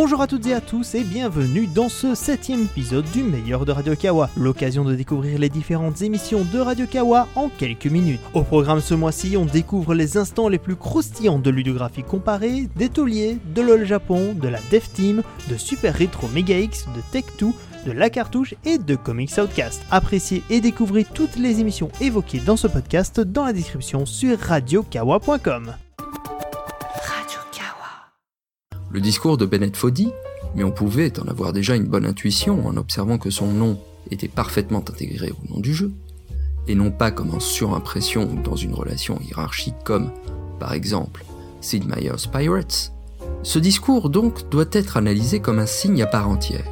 Bonjour à toutes et à tous et bienvenue dans ce septième épisode du meilleur de Radio Kawa, l'occasion de découvrir les différentes émissions de Radio Kawa en quelques minutes. Au programme ce mois-ci, on découvre les instants les plus croustillants de ludographie comparée, des tauliers, de LOL Japon, de la Dev Team, de Super Retro Mega X, de Tech2, de la cartouche et de Comics Outcast. Appréciez et découvrez toutes les émissions évoquées dans ce podcast dans la description sur radiokawa.com. Le discours de Bennett Foddy, mais on pouvait en avoir déjà une bonne intuition en observant que son nom était parfaitement intégré au nom du jeu, et non pas comme en surimpression ou dans une relation hiérarchique comme, par exemple, Sid Meier's Pirates. Ce discours donc doit être analysé comme un signe à part entière,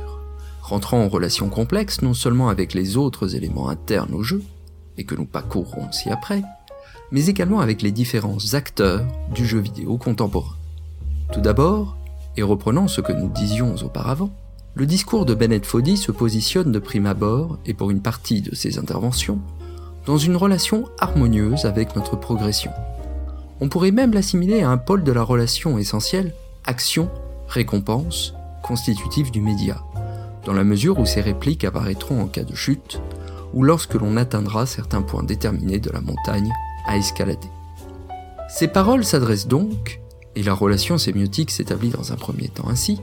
rentrant en relation complexe non seulement avec les autres éléments internes au jeu, et que nous parcourrons ci-après, mais également avec les différents acteurs du jeu vidéo contemporain. Tout d'abord, et reprenant ce que nous disions auparavant, le discours de Bennett Foddy se positionne de prime abord, et pour une partie de ses interventions, dans une relation harmonieuse avec notre progression. On pourrait même l'assimiler à un pôle de la relation essentielle, action-récompense, constitutive du média, dans la mesure où ces répliques apparaîtront en cas de chute, ou lorsque l'on atteindra certains points déterminés de la montagne à escalader. Ces paroles s'adressent donc, et la relation sémiotique s'établit dans un premier temps ainsi,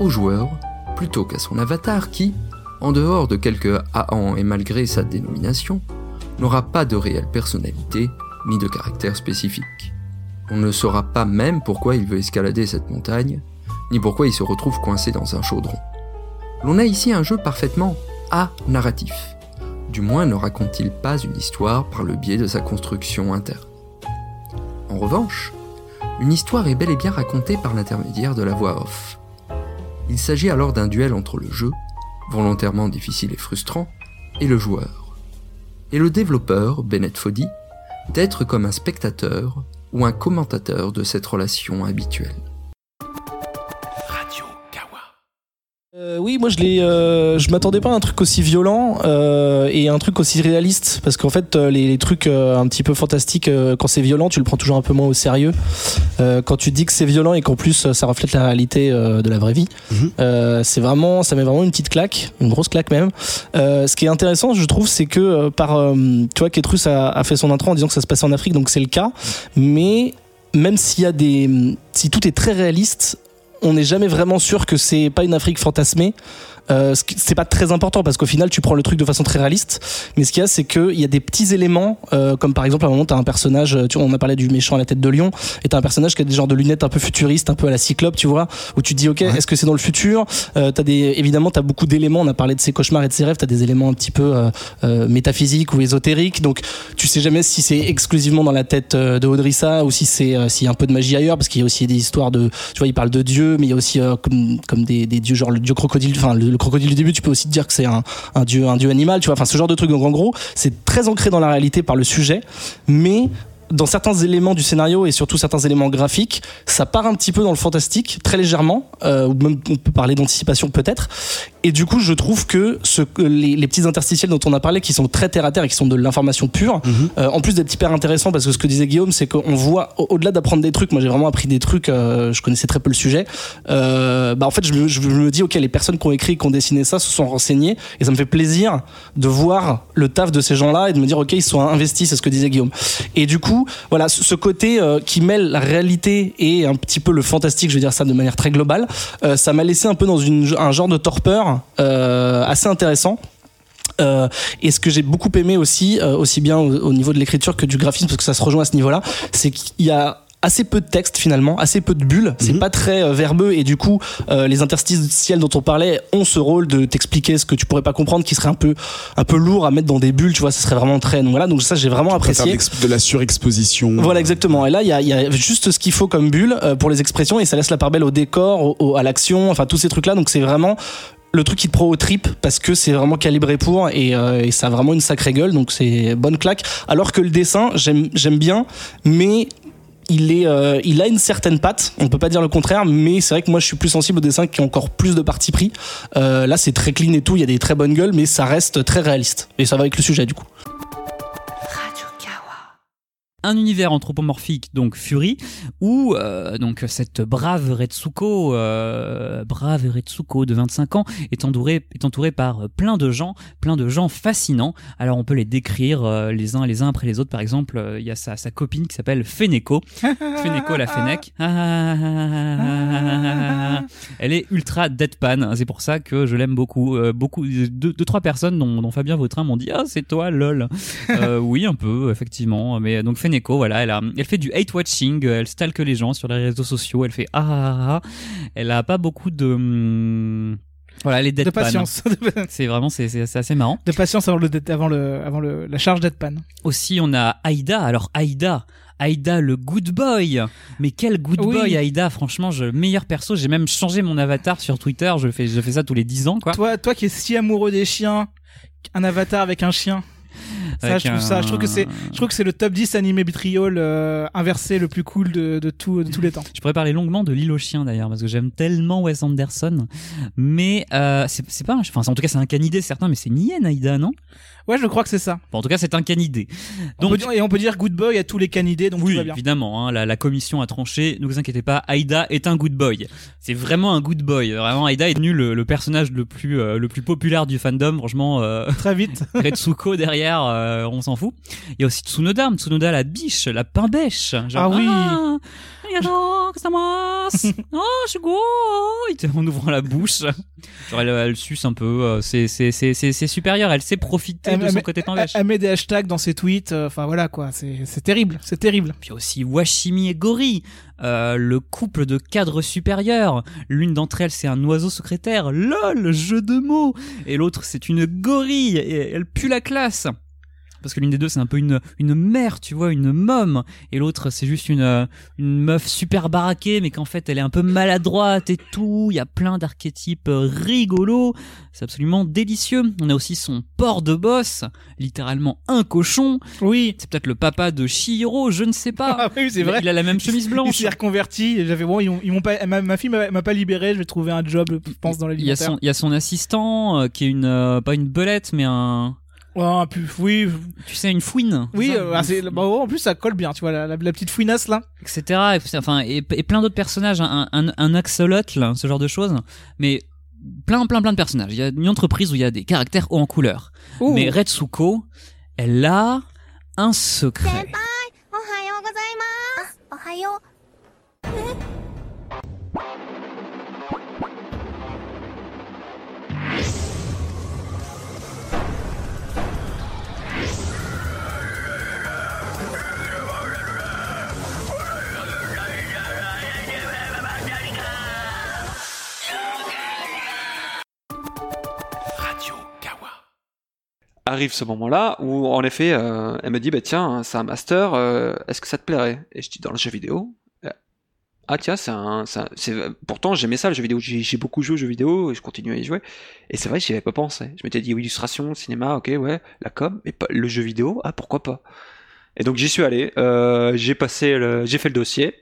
au joueur plutôt qu'à son avatar qui, en dehors de quelques ahans et malgré sa dénomination, n'aura pas de réelle personnalité ni de caractère spécifique. On ne saura pas même pourquoi il veut escalader cette montagne, ni pourquoi il se retrouve coincé dans un chaudron. L'on a ici un jeu parfaitement a-narratif. Du moins ne raconte-t-il pas une histoire par le biais de sa construction interne. En revanche, une histoire est bel et bien racontée par l'intermédiaire de la voix off. Il s'agit alors d'un duel entre le jeu, volontairement difficile et frustrant, et le joueur. Et le développeur, Bennett Foddy, d'être comme un spectateur ou un commentateur de cette relation habituelle. Euh, oui, moi je l'ai, euh, je m'attendais pas à un truc aussi violent euh, et un truc aussi réaliste parce qu'en fait les, les trucs un petit peu fantastiques quand c'est violent, tu le prends toujours un peu moins au sérieux. Quand tu dis que c'est violent et qu'en plus ça reflète la réalité de la vraie vie, Mhm. c'est vraiment, ça met vraiment une petite claque, une grosse claque même. Ce qui est intéressant, je trouve, c'est que par, tu vois, Ketrus a, a fait son intro en disant que ça se passe en Afrique, donc c'est le cas, mais même s'il y a des, si tout est très réaliste, on n'est jamais vraiment sûr que c'est pas une Afrique fantasmée. Euh, c'est pas très important parce qu'au final tu prends le truc de façon très réaliste. Mais ce qu'il y a c'est qu'il y a des petits éléments euh, comme par exemple à un moment t'as un personnage tu vois, on a parlé du méchant à la tête de lion et t'as un personnage qui a des genres de lunettes un peu futuristes un peu à la cyclope tu vois où tu te dis ok est-ce que c'est dans le futur? Euh, t'as des évidemment t'as beaucoup d'éléments. On a parlé de ses cauchemars et de ses rêves. T'as des éléments un petit peu euh, euh, métaphysiques ou ésotériques. Donc tu sais jamais si c'est exclusivement dans la tête euh, de Audrissa ou si c'est euh, s'il y a un peu de magie ailleurs parce qu'il y a aussi des histoires de tu vois il parle de dieu mais il y a aussi comme comme des, des dieux genre le dieu crocodile enfin le, le crocodile du début tu peux aussi te dire que c'est un, dieu un dieu animal tu vois. Enfin ce genre de truc. Donc en gros c'est très ancré dans la réalité par le sujet. Mais dans certains éléments du scénario et surtout certains éléments graphiques, ça part un petit peu dans le fantastique, très légèrement, euh, ou même on peut parler d'anticipation peut-être. Et du coup, je trouve que ce, les, les petits interstitiels dont on a parlé, qui sont très terre à terre et qui sont de l'information pure, euh, en plus d'être hyper intéressant, parce que ce que disait Guillaume, c'est qu'on voit, au- au-delà d'apprendre des trucs, moi j'ai vraiment appris des trucs, euh, je connaissais très peu le sujet, euh, bah en fait je me, je me dis, ok, les personnes qui ont écrit, qui ont dessiné ça, se sont renseignées, et ça me fait plaisir de voir le taf de ces gens-là et de me dire, ok, ils sont investis, c'est ce que disait Guillaume. Et du coup, voilà, ce côté euh, qui mêle la réalité et un petit peu le fantastique, je veux dire ça de manière très globale, euh, ça m'a laissé un peu dans une, un genre de torpeur euh, assez intéressant. Euh, et ce que j'ai beaucoup aimé aussi, euh, aussi bien au, au niveau de l'écriture que du graphisme, parce que ça se rejoint à ce niveau-là, c'est qu'il y a assez peu de texte finalement, assez peu de bulles, c'est pas très euh, verbeux et du coup euh, les interstitiels dont on parlait ont ce rôle de t'expliquer ce que tu pourrais pas comprendre qui serait un peu un peu lourd à mettre dans des bulles, tu vois, ça serait vraiment très donc voilà, donc ça j'ai vraiment préfère apprécié. de la surexposition. Voilà, exactement. Et là, il y a, il y a juste ce qu'il faut comme bulle euh, pour les expressions et ça laisse la part belle au décor, au- au- à l'action, enfin tous ces trucs-là. Donc c'est vraiment le truc qui te prend au trip parce que c'est vraiment calibré pour et, euh, ça a vraiment une sacrée gueule. Donc c'est bonne claque. Alors que le dessin, j'aime j'aime bien, mais il, est, euh, il a une certaine patte, on peut pas dire le contraire, mais c'est vrai que moi je suis plus sensible au dessin qui a encore plus de parti pris. Euh, là c'est très clean et tout, il y a des très bonnes gueules, mais ça reste très réaliste. Et ça va avec le sujet du coup. Un univers anthropomorphique, donc Fury, où euh, donc cette brave Retsuko, euh, brave Retsuko de 25 ans, est entourée est entourée par plein de gens, plein de gens fascinants. Alors on peut les décrire euh, les uns les uns après les autres. Par exemple, euh, il y a sa, sa copine qui s'appelle Feneko, Feneko la Fennec. Elle est ultra deadpan. C'est pour ça que je l'aime beaucoup. Beaucoup deux, deux trois personnes dont, dont Fabien Vautrin m'ont dit ah c'est toi lol. Oui un peu effectivement. Mais donc Feneko voilà elle a elle fait du hate watching. Elle stalke les gens sur les réseaux sociaux. Elle fait ah ah ah. ah. Elle a pas beaucoup de hum, voilà, elle est De deadpan. patience. C'est vraiment c'est c'est assez marrant. de patience avant le, avant le, avant le, la charge deadpan. Aussi, on a Aïda. Alors, Aïda. Aïda, le good boy. Mais quel good Oui. boy, Aïda. Franchement, je, meilleur perso. J'ai même changé mon avatar sur Twitter. Je fais, je fais ça tous les 10 ans, quoi. Toi, toi qui es si amoureux des chiens, un avatar avec un chien. Ça, je trouve ça, je trouve que c'est, je trouve que c'est le top 10 animé Bitriol euh, inversé le plus cool de, de tout, de tous les temps. Je pourrais parler longuement de l'île aux chiens d'ailleurs parce que j'aime tellement Wes Anderson. Mais euh, c'est pas, un- enfin en tout cas c'est un canidé certain, mais c'est Nien Aïda non? Ouais, je crois que c'est ça. Bon, En tout cas c'est un canidé. On Donc peut dire- et on peut dire good boy à tous les canidés, donc oui, tout va bien. évidemment, hein, la, la commission a tranché. Ne vous inquiétez pas, Aïda est un good boy. C'est vraiment un good boy. Vraiment, Aïda est devenu le, le personnage le plus euh, le plus populaire du fandom. Franchement, euh, Très vite. Retsuko derrière, euh, on s'en fout. Il y a aussi Tsunoda, Tsunoda la biche, la pain bêche. Genre, Ah oui. Ah, Oh, En ouvrant la bouche. Genre, elle, elle suce un peu. euh, C'est, c'est, c'est, c'est, c'est supérieur. Elle sait profiter de son côté bêche. Elle met des hashtags dans ses tweets. euh, Enfin voilà quoi, c'est, c'est terrible, c'est terrible. Puis aussi Washimi et Gori, euh, le couple de cadres supérieurs. L'une d'entre elles, c'est un oiseau secrétaire. LOL, jeu de mots. Et l'autre, c'est une gorille. Et elle pue la classe. Parce que l'une des deux, c'est un peu une, une mère, tu vois, une môme. Et l'autre, c'est juste une, euh, une meuf super baraquée, mais qu'en fait, elle est un peu maladroite et tout. Il y a plein d'archétypes euh, rigolos. C'est absolument délicieux. On a aussi son port de boss, littéralement un cochon. Oui. C'est peut-être le papa de Shihiro, je ne sais pas. Ah oui, c'est Il vrai. Il a la même chemise Il blanche. s'est reconverti. J'avais bon, ils, ont- ils m'ont pas, ma, ma fille m'a m'a pas libéré. Je vais trouver un job, je pense, dans Il y a l'alimentaire. son, il y a son assistant euh, qui est une, euh, pas une belette, mais un, Oh, oui, tu sais, une fouine. oui. Euh, ah, une bah, en plus, ça colle bien. Tu vois la, la, la petite fouinasse là. etc. Et, enfin, et, et plein d'autres personnages, un, un, un axolotl, ce genre de choses. Mais plein, plein, plein de personnages. Il y a une entreprise où il y a des caractères hauts en couleur. Ouh. Mais Retsuko, elle a un secret. Arrive ce moment-là où en effet euh, elle me dit bah tiens c'est un master euh, est-ce que ça te plairait? Et je dis dans le jeu vidéo Euh, ah tiens c'est un, un- pourtant j'aimais ça le jeu vidéo. J'ai beaucoup joué aux jeux vidéo et je continue à y jouer. Et c'est vrai j'y avais pas pensé. Je m'étais dit illustration cinéma ok ouais la com mais pas le jeu vidéo ah pourquoi pas? Et donc j'y suis allé j'ai passé j'ai fait le dossier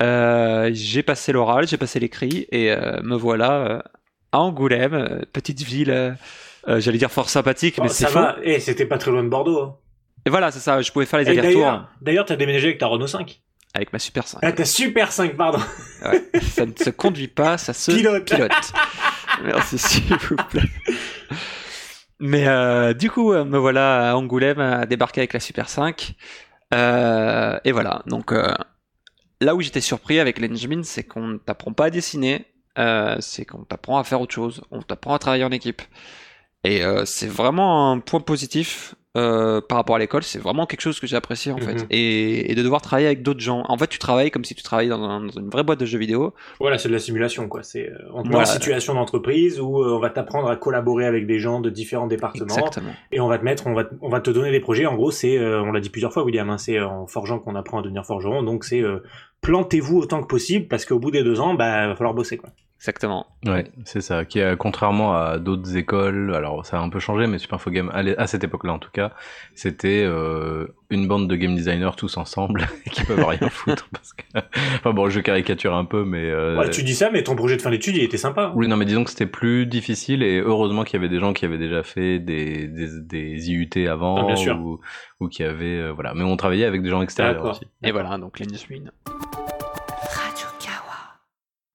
j'ai passé l'oral j'ai passé l'écrit et me voilà à Angoulême petite ville euh, j'allais dire fort sympathique, mais Oh, c'est faux. et c'était pas très loin de Bordeaux. hein. Et voilà, c'est ça, je pouvais faire les Et allers-retours d'ailleurs, d'ailleurs, t'as déménagé avec ta Renault 5. avec ma Super 5. Ah, t'as Super 5, pardon. Ouais, ça ne se conduit pas, ça se Pilote. Merci, s'il vous plaît. Mais euh, du coup, euh, me voilà à Angoulême à débarquer avec la Super 5. Euh, et voilà, donc là où j'étais surpris avec l'Engine, c'est qu'on ne t'apprend pas à dessiner, euh, c'est qu'on t'apprend à faire autre chose, on t'apprend à travailler en équipe. Et euh, c'est vraiment un point positif euh, par rapport à l'école, c'est vraiment quelque chose que j'ai apprécié en fait. Mhm. Et, et de devoir travailler avec d'autres gens. En fait, tu travailles comme si tu travaillais dans, un- dans une vraie boîte de jeux vidéo. Voilà, c'est de la simulation, quoi. C'est, euh, Voilà. en situation d'entreprise où euh, on va t'apprendre à collaborer avec des gens de différents départements. Exactement. Et on va te mettre, on va, on va te donner des projets. En gros, c'est, euh, on l'a dit plusieurs fois, William, hein, c'est euh, en forgeant qu'on apprend à devenir forgeron. Donc c'est, euh, plantez-vous autant que possible parce qu'au bout des deux ans, bah, va falloir bosser, quoi. Exactement. Ouais, c'est ça. Qui a, contrairement à d'autres écoles, alors ça a un peu changé, mais Super Info Game, à cette époque-là en tout cas, c'était euh, une bande de game designers tous ensemble qui peuvent rien foutre. Parce que... Enfin bon, je caricature un peu, mais. euh, Ouais, tu dis ça, mais ton projet de fin d'études, il était sympa. Oui, non, mais disons que c'était plus difficile et heureusement qu'il y avait des gens qui avaient déjà fait des, des, des IUT avant Ah, bien sûr. ou, ou qui avaient. euh, voilà. Mais on travaillait avec des gens extérieurs aussi. Et voilà, donc les Newsmin.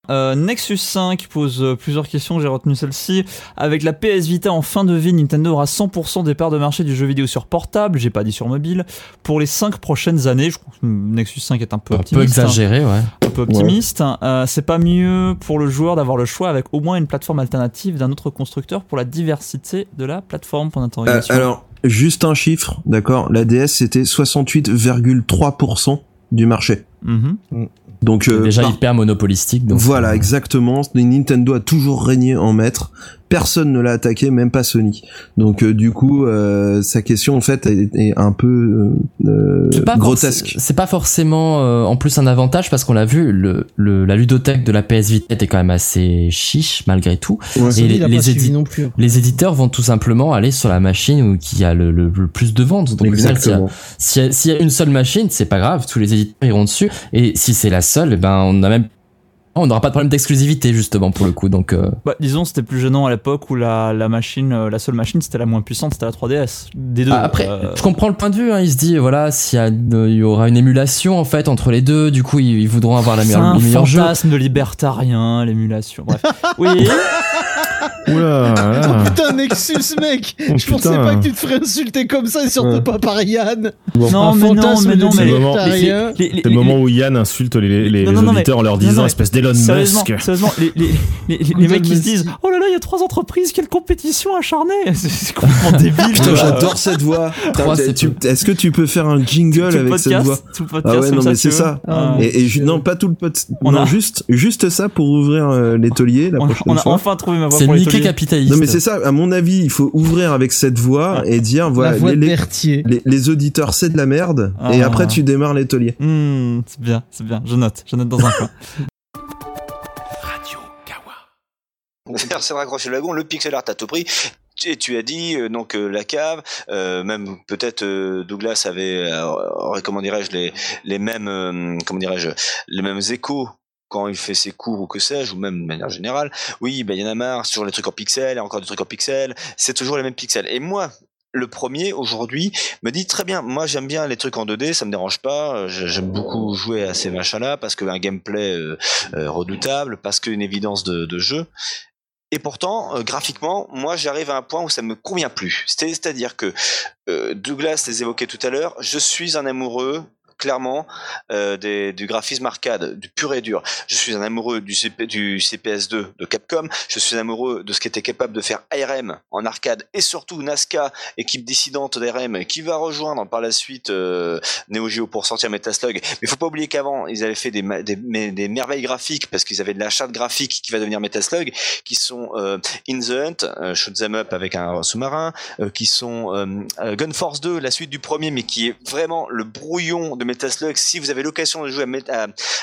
Euh, Nexus 5 pose euh, plusieurs questions, j'ai retenu celle-ci. Avec la PS Vita en fin de vie, Nintendo aura 100% des parts de marché du jeu vidéo sur portable, j'ai pas dit sur mobile, pour les 5 prochaines années. Je crois que Nexus 5 est un peu Un peu optimiste. hein. exagéré, ouais. un peu optimiste. Euh, c'est pas mieux pour le joueur d'avoir le choix avec au moins une plateforme alternative d'un autre constructeur pour la diversité de la plateforme Euh, alors, juste un chiffre, d'accord? La DS, c'était 68,3% du marché. Mhm. Donc, euh, Déjà par- hyper monopolistique. Donc voilà, exactement. Nintendo a toujours régné en maître. Personne ne l'a attaqué, même pas Sony. Donc, euh, du coup, euh, sa question, en fait, est, est un peu euh, C'est pas grotesque. C'est pas forcément euh, en plus un avantage parce qu'on l'a vu, le, le- la ludothèque de la PS Vita était quand même assez chiche malgré tout. Ouais. Et Sony, les, a les pas suivi édi- non plus. les éditeurs vont tout simplement aller sur la machine où qui a le, le- le plus de ventes. Donc s'il y a- Exactement. s'il y, a- s'il y a une seule machine, c'est pas grave, tous les éditeurs iront dessus. Et si c'est la seule, eh ben on a même on n'aura pas de problème d'exclusivité justement pour le coup. Donc euh, Bah, disons, c'était plus gênant à l'époque où la, la machine, euh, la seule machine, c'était la moins puissante, c'était la 3DS. Des deux. Ah, Après, euh, je comprends le point de vue. Hein. Il se dit, voilà, s'il y, aura une émulation en fait entre les deux, du coup, ils, ils voudront avoir la meilleure, un le meilleur jeu. fantasme de libertarien, l'émulation. Bref. oui. Oula, Oh putain, Nexus, mec Oh, Je pensais pas que tu te ferais insulter comme ça, et surtout Ouais. pas par Yann Bon. Non, mais non, mais non, mais C'est le moment où Yann insulte les, les, Non, les non, non, mais- auditeurs en leur non, disant non, espèce Sérieusement, Musk. sérieusement, les, les, les, les- les Elon mecs qui se disent Oh là là, il y a trois entreprises, quelle compétition acharnée C'est complètement débile. Putain, j'adore cette voix. Est-ce que tu peux faire un jingle Tout avec cette podcast, voix tout podcast Ah ouais, non, ça, mais c'est ça. Ah. Et, non, pas tout le pot. On non, a- juste, juste ça pour ouvrir euh, la On, prochaine on a fois. enfin trouvé ma voix C'est tauliers. capitaliste. Non, mais c'est ça. À mon avis, il faut ouvrir avec cette voix et dire voilà, les, auditeurs, c'est de la merde. Et Ah. après, tu démarres les tauliers. Hmm, c'est bien, c'est bien. Je note, je note dans un coin. Merci de raccrocher le lagon, le pixel art à tout prix. Et tu as dit euh, donc euh, la cave, euh, même peut-être euh, Douglas avait, euh, comment dirais-je, les, les mêmes, comment dirais-je, les mêmes échos quand il fait ses cours ou que sais-je, ou même de manière générale. Oui, ben il y en a marre sur les trucs en pixels, et encore des trucs en pixels. C'est toujours les mêmes pixels. Et moi, le premier aujourd'hui me dit très bien. Moi, j'aime bien les trucs en 2D, ça me dérange pas. J'ai- J'aime beaucoup jouer à ces machins-là parce qu'un gameplay euh, euh, redoutable, parce qu'une évidence de, de jeu. Et pourtant, euh, graphiquement, moi, j'arrive à un point où ça me convient plus. C'est- C'est-à-dire que euh, Douglas les évoquait tout à l'heure. Je suis un amoureux clairement euh, des, du graphisme arcade, du pur et dur. Je suis un amoureux du, CP, du CPS2 de Capcom. Je suis amoureux de ce qu'était capable de faire ARM en arcade et surtout Nazca, équipe dissidente d'ARM, qui va rejoindre par la suite euh, Neo Geo pour sortir Metaslug. Mais faut pas oublier qu'avant, ils avaient fait des, des, merveilles graphiques parce qu'ils avaient de la charte graphique qui va devenir Metaslug, qui sont euh, In the Hunt, euh, Shoot 'em Up avec un sous-marin, qui sont Gun Force 2, la suite du premier, mais qui est vraiment le brouillon de Metaslug. Si vous avez l'occasion de jouer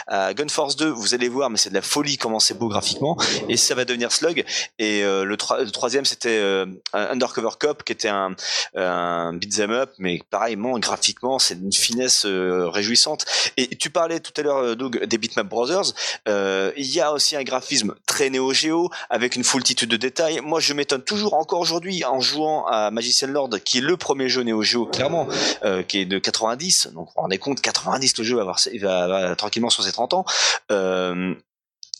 à, Gun Force 2, vous allez voir, mais c'est de la folie comment c'est beau graphiquement, et ça va devenir Slug. Et euh, le, tro- le troisième, c'était euh, un Undercover Cop, qui était un, un beat'em up, mais pareillement graphiquement, c'est d'une finesse euh, réjouissante. Et tu parlais tout à l'heure, Doug, des Bitmap Brothers. Il y a aussi un graphisme très Neo Geo avec une foultitude de détails. Moi, je m'étonne toujours encore aujourd'hui en jouant à Magician Lord, qui est le premier jeu Neo Geo, clairement, qui est de 90. Donc, vous vous rendez compte, 90, le jeu va, avoir, tranquillement sur ses 30 ans. Euh,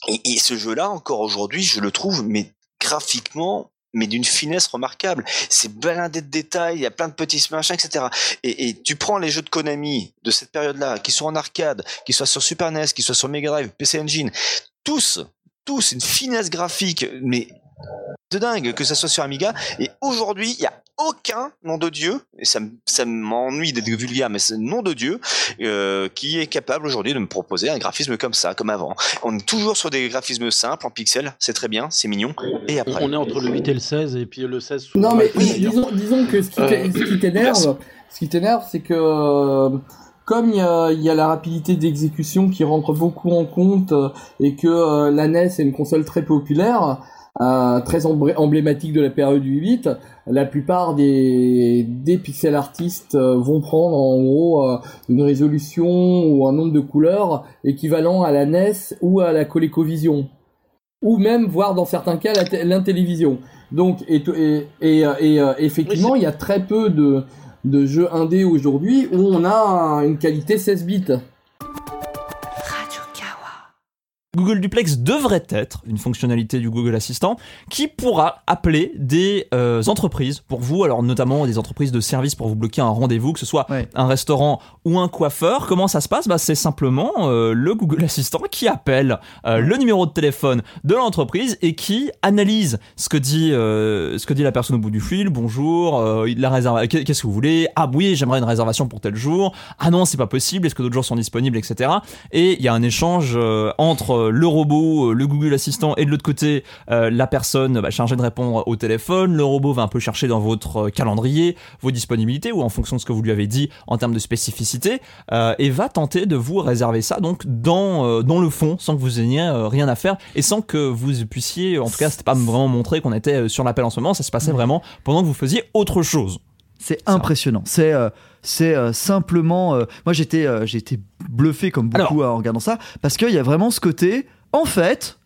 et, et ce jeu-là, encore aujourd'hui, je le trouve, mais graphiquement, mais d'une finesse remarquable. C'est blindé de détails, il y a plein de petits machins, etc. Et, et tu prends les jeux de Konami de cette période-là, qui sont en arcade, qui soient sur Super NES, qui soient sur Mega Drive, PC Engine, tous, tous une finesse graphique, mais de dingue, que ça soit sur Amiga. Et aujourd'hui, il y a aucun nom de Dieu, et ça, ça m'ennuie d'être vulgaire, mais c'est nom de Dieu euh, qui est capable aujourd'hui de me proposer un graphisme comme ça, comme avant. On est toujours sur des graphismes simples en pixels, c'est très bien, c'est mignon. Et après, On est entre le 8 et le 16, et puis le 16 souvent, Non, mais disons, disons que ce qui Euh, t'énerve, ce qui t'énerve, c'est que euh, comme il y a, il y a la rapidité d'exécution qui rentre beaucoup en compte et que euh, la NES est une console très populaire, euh, très emblé- emblématique de la période du 8, la plupart des, des pixel artistes euh, vont prendre en gros euh, une résolution ou un nombre de couleurs équivalent à la NES ou à la ColecoVision ou même voire dans certains cas l'intellivision. Donc et, et, et, euh, et, euh, effectivement, il y a très peu de, de jeux indés aujourd'hui où on a un- une qualité 16 bits. Google Duplex devrait être une fonctionnalité du Google Assistant qui pourra appeler des euh, entreprises pour vous, alors notamment des entreprises de services pour vous bloquer un rendez-vous, que ce soit un restaurant ou un coiffeur. Comment ça se passe? Bah, C'est simplement euh, le Google Assistant qui appelle euh, le numéro de téléphone de l'entreprise et qui analyse ce que dit, ce que dit la personne au bout du fil. Bonjour, la réserva- qu'est-ce que vous voulez? Ah oui, j'aimerais une réservation pour tel jour. Ah non, c'est pas possible. Est-ce que d'autres jours sont disponibles, etc. Et il y a un échange entre euh, le robot, euh, le Google Assistant et de l'autre côté euh, la personne bah, chargée de répondre au téléphone. Le robot va un peu chercher dans votre calendrier vos disponibilités ou en fonction de ce que vous lui avez dit en termes de spécificité et va tenter de vous réserver ça donc dans dans le fond sans que vous ayez rien à faire et sans que vous puissiez en tout cas c'était pas vraiment montré qu'on était sur l'appel en ce moment ça se passait vraiment pendant que vous faisiez autre chose C'est impressionnant. C'est euh, c'est euh, simplement. euh, moi, j'étais euh, j'ai été bluffé comme beaucoup en regardant ça parce qu'il y a vraiment ce côté. En fait,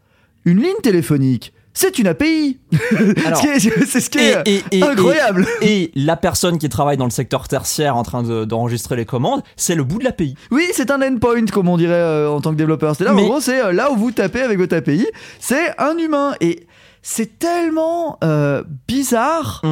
une ligne téléphonique, c'est une API. Alors, Ce qui est- c'est ce qui est incroyable. Et, la personne qui travaille dans le secteur tertiaire en train de- d'enregistrer les commandes, c'est le bout de l'API. Oui, c'est un endpoint, comme on dirait euh, en tant que développeur. C'est là, Mais- en gros, c'est euh, là où vous tapez avec votre API. C'est un humain. Et c'est tellement euh, bizarre.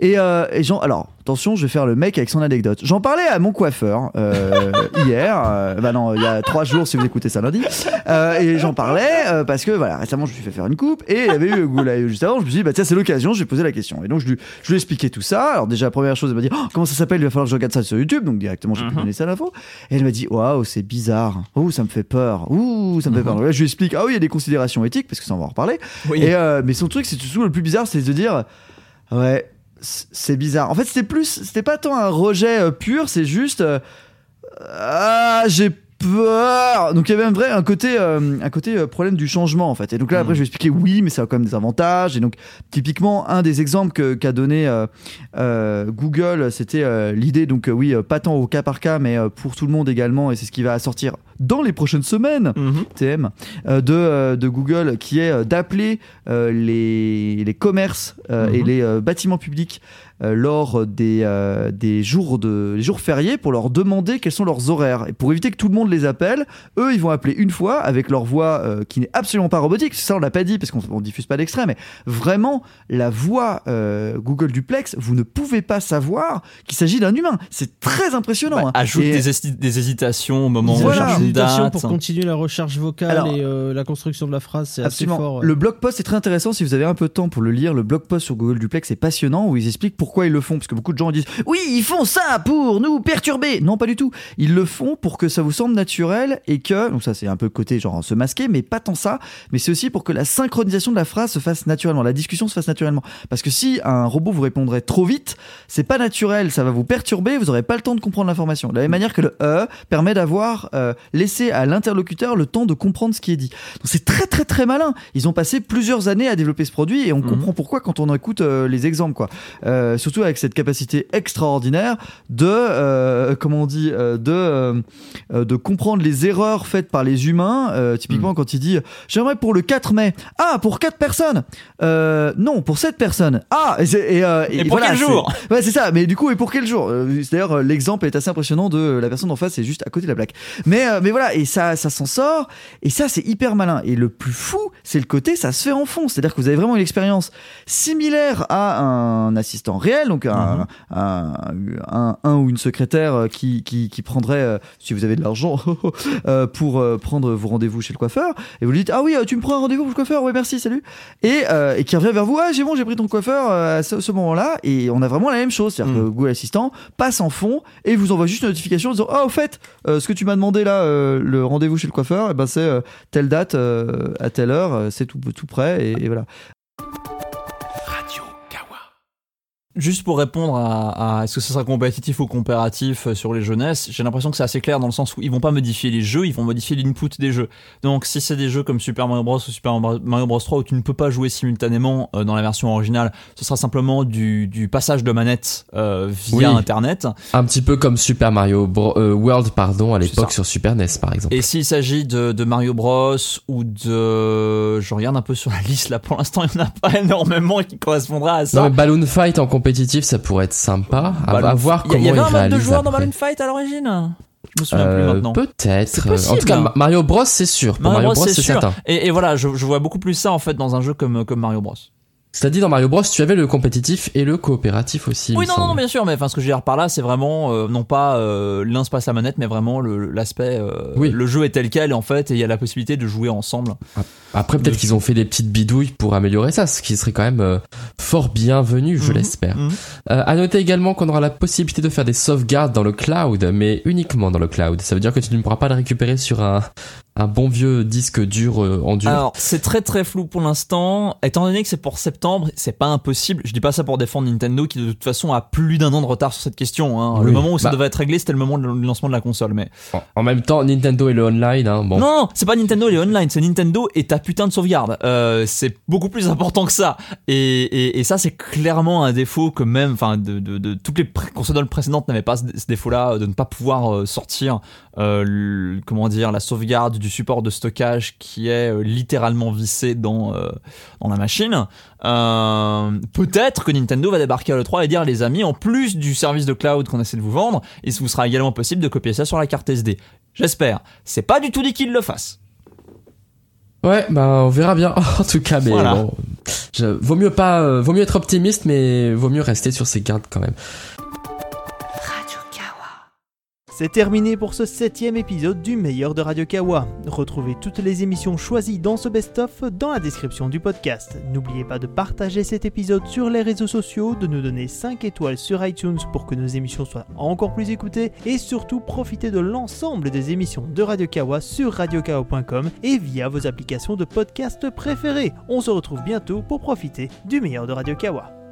Hmm. Et, euh, et j'en- alors, attention, je vais faire le mec avec son anecdote. J'en parlais à mon coiffeur euh, hier, euh, bah non, il y a trois jours si vous écoutez ça lundi. Euh, et j'en parlais euh, parce que voilà, récemment je lui ai fait faire une coupe et il y avait eu juste avant. Je me suis dit, bah tiens, c'est l'occasion, je vais poser la question. Et donc je lui, je lui ai expliqué tout ça. Alors, déjà, la première chose, elle m'a dit, Oh, comment ça s'appelle? Il va falloir que je regarde ça sur YouTube. Donc, directement, j'ai pu donner ça à l'info. Et elle m'a dit, waouh, c'est bizarre. Ouh, ça me fait peur. Ouh, ça me fait peur. Donc là, je lui explique, ah oui, il y a des considérations éthiques parce que ça, on va en reparler. Oui. Et, euh, mais son truc, c'est surtout le plus bizarre, c'est de dire, ouais, c'est bizarre. En fait, c'était plus, c'était pas tant un rejet euh, pur, c'est juste, euh, ah, j'ai peur. Donc il y avait un vrai un côté euh, un côté problème du changement en fait. Et donc là après je vais expliquer oui mais ça a quand même des avantages et donc typiquement un des exemples que- qu'a donné Google c'était l'idée donc oui pas tant au cas par cas mais pour tout le monde également et c'est ce qui va sortir dans les prochaines semaines TM euh, de, euh, de Google qui est euh, d'appeler euh, les, les commerces euh, et Mhm. les euh, bâtiments publics euh, lors des, euh, des jours de les jours fériés pour leur demander quels sont leurs horaires et pour éviter que tout le monde les appelle eux ils vont appeler une fois avec leur voix euh, qui n'est absolument pas robotique ça on l'a pas dit parce qu'on on diffuse pas d'extrait mais vraiment la voix euh, Google Duplex vous ne pouvez pas savoir qu'il s'agit d'un humain c'est très impressionnant hein. Ajoute Et- des, hési- des hésitations au moment où on Voilà. Hésitation date. pour continuer la recherche vocale Alors- et euh, la construction de la phrase, c'est assez Absolument. fort. Le blog post est très intéressant si vous avez un peu de temps pour le lire. Le blog post sur Google Duplex est passionnant où ils expliquent pourquoi ils le font. Parce que beaucoup de gens disent Oui, ils font ça pour nous perturber. Non, pas du tout. Ils le font pour que ça vous semble naturel et que. Donc, ça, c'est un peu côté genre se masquer, mais pas tant ça. Mais c'est aussi pour que la synchronisation de la phrase se fasse naturellement, la discussion se fasse naturellement. Parce que si un robot vous répondrait trop vite, c'est pas naturel, ça va vous perturber, vous aurez pas le temps de comprendre l'information. De la même manière que le E permet d'avoir euh, laissé à l'interlocuteur le temps de comprendre ce qui est dit. Donc c'est très très très malin. Ils ont passé plusieurs années à développer ce produit et on comprend pourquoi quand on écoute euh, les exemples quoi. Euh, surtout avec cette capacité extraordinaire de euh, comment on dit de de comprendre les erreurs faites par les humains. Typiquement quand il dit j'aimerais pour le 4 mai. Ah pour 4 personnes. Non pour 7 personnes. Ah et, c'est- et, Et pour voilà, quel jour? Ouais c'est ça. Mais du coup et pour quel jour? C'est D'ailleurs l'exemple est assez impressionnant de la personne en face c'est juste à côté de la plaque. Mais mais voilà et ça ça s'en sort et ça c'est hyper malin. Et le plus fou c'est le côté ça se fait en fond. C'est-à-dire que vous avez vraiment une expérience similaire à un assistant réel donc un, un, un- un ou une secrétaire euh, qui qui, qui prendrait euh, si vous avez de l'argent euh, pour euh, prendre vos rendez-vous chez le coiffeur et vous lui dites ah oui tu me prends un rendez-vous pour le coiffeur ouais merci salut et, et qui revient vers vous ah j'ai bon j'ai pris ton coiffeur à ce, ce moment-là et on a vraiment la même chose c'est-à-dire que Google Assistant passe en fond et vous envoie juste une notification en disant ah au fait ce que tu m'as demandé là le rendez-vous chez le coiffeur eh ben c'est euh, telle date euh, à telle heure euh, c'est tout tout prêt et voilà juste pour répondre à, à est-ce que ça sera compétitif ou comparatif euh, sur les jeunesses, j'ai l'impression que c'est assez clair dans le sens où ils vont pas modifier les jeux, ils vont modifier l'input des jeux. Donc si c'est des jeux comme Super Mario Bros ou Super Mario Bros 3 où tu ne peux pas jouer simultanément euh, dans la version originale, ce sera simplement du, du passage de manette euh, via Oui. internet. Un petit peu comme Super Mario Bro- euh, World, pardon, à l'époque sur Super NES, par exemple. Et s'il s'agit de, de Mario Bros ou de, je regarde un peu sur la liste là, pour l'instant il n'y en a pas énormément qui correspondra à ça. Non, mais Balloon Fight en compétitif, ça pourrait être sympa. À, à voir Il y a- comment il y avait un mode de joueur dans. Balloon Fight à l'origine. Je me souviens plus Euh, maintenant. Peut-être. C'est En tout cas, Ma- Mario Bros, c'est sûr. Mario, Mario, Bros, Bros, c'est certain. Et, et voilà, je, je vois beaucoup plus ça en fait dans un jeu comme, comme Mario Bros. C'est à dire dans Mario Bros, tu avais le compétitif et le coopératif aussi. Oui, non, non, semble. non, bien sûr, mais enfin, ce que je veux dire par là, c'est vraiment euh, non pas euh, l'un se passe la manette, mais vraiment l'aspect. euh, Oui. Le jeu est tel quel, en fait, et il y a la possibilité de jouer ensemble. Après, peut-être qu'ils ont fait des petites bidouilles pour améliorer ça, ce qui serait quand même euh, fort bienvenu, je Mhm, l'espère. Euh, à noter également qu'on aura la possibilité de faire des sauvegardes dans le cloud, mais uniquement dans le cloud. Ça veut dire que tu ne pourras pas le récupérer sur un, un bon vieux disque dur euh, en dur. Alors, c'est très très flou pour l'instant. Étant donné que c'est pour septembre, c'est pas impossible. Je dis pas ça pour défendre Nintendo qui de toute façon a plus d'un an de retard sur cette question. hein. Le moment où ça Bah. devait être réglé, c'était le moment du lancement de la console. Mais En, même temps, Nintendo et le online, hein, bon. non, non, c'est pas Nintendo et online, c'est Nintendo et ta putain de sauvegarde. Euh, c'est beaucoup plus important que ça. Et, et, et ça, c'est clairement un défaut que même, enfin, de, de, de toutes les pré- consoles précédentes n'avaient pas ce, ce défaut-là de ne pas pouvoir euh, sortir, euh, le- comment dire, la sauvegarde du support de stockage qui est euh, littéralement vissé dans euh, dans la machine. Euh, Peut-être que Nintendo va débarquer à l'E3 et dire les amis, en plus du service de cloud qu'on essaie de vous vendre, il vous sera également possible de copier ça sur la carte SD. J'espère. C'est pas du tout dit qu'ils le fassent. Ouais, bah on verra bien. en tout cas, mais Voilà. bon, je- vaut mieux pas, euh, vaut mieux être optimiste, mais vaut mieux rester sur ses gardes quand même. C'est terminé pour ce septième épisode du meilleur de Radio Kawa. Retrouvez toutes les émissions choisies dans ce best-of dans la description du podcast. N'oubliez pas de partager cet épisode sur les réseaux sociaux, de nous donner 5 étoiles sur iTunes pour que nos émissions soient encore plus écoutées et surtout profitez de l'ensemble des émissions de Radio Kawa sur radiokawa.com et via vos applications de podcast préférées. On se retrouve bientôt pour profiter du meilleur de Radio Kawa. Radio Kawa.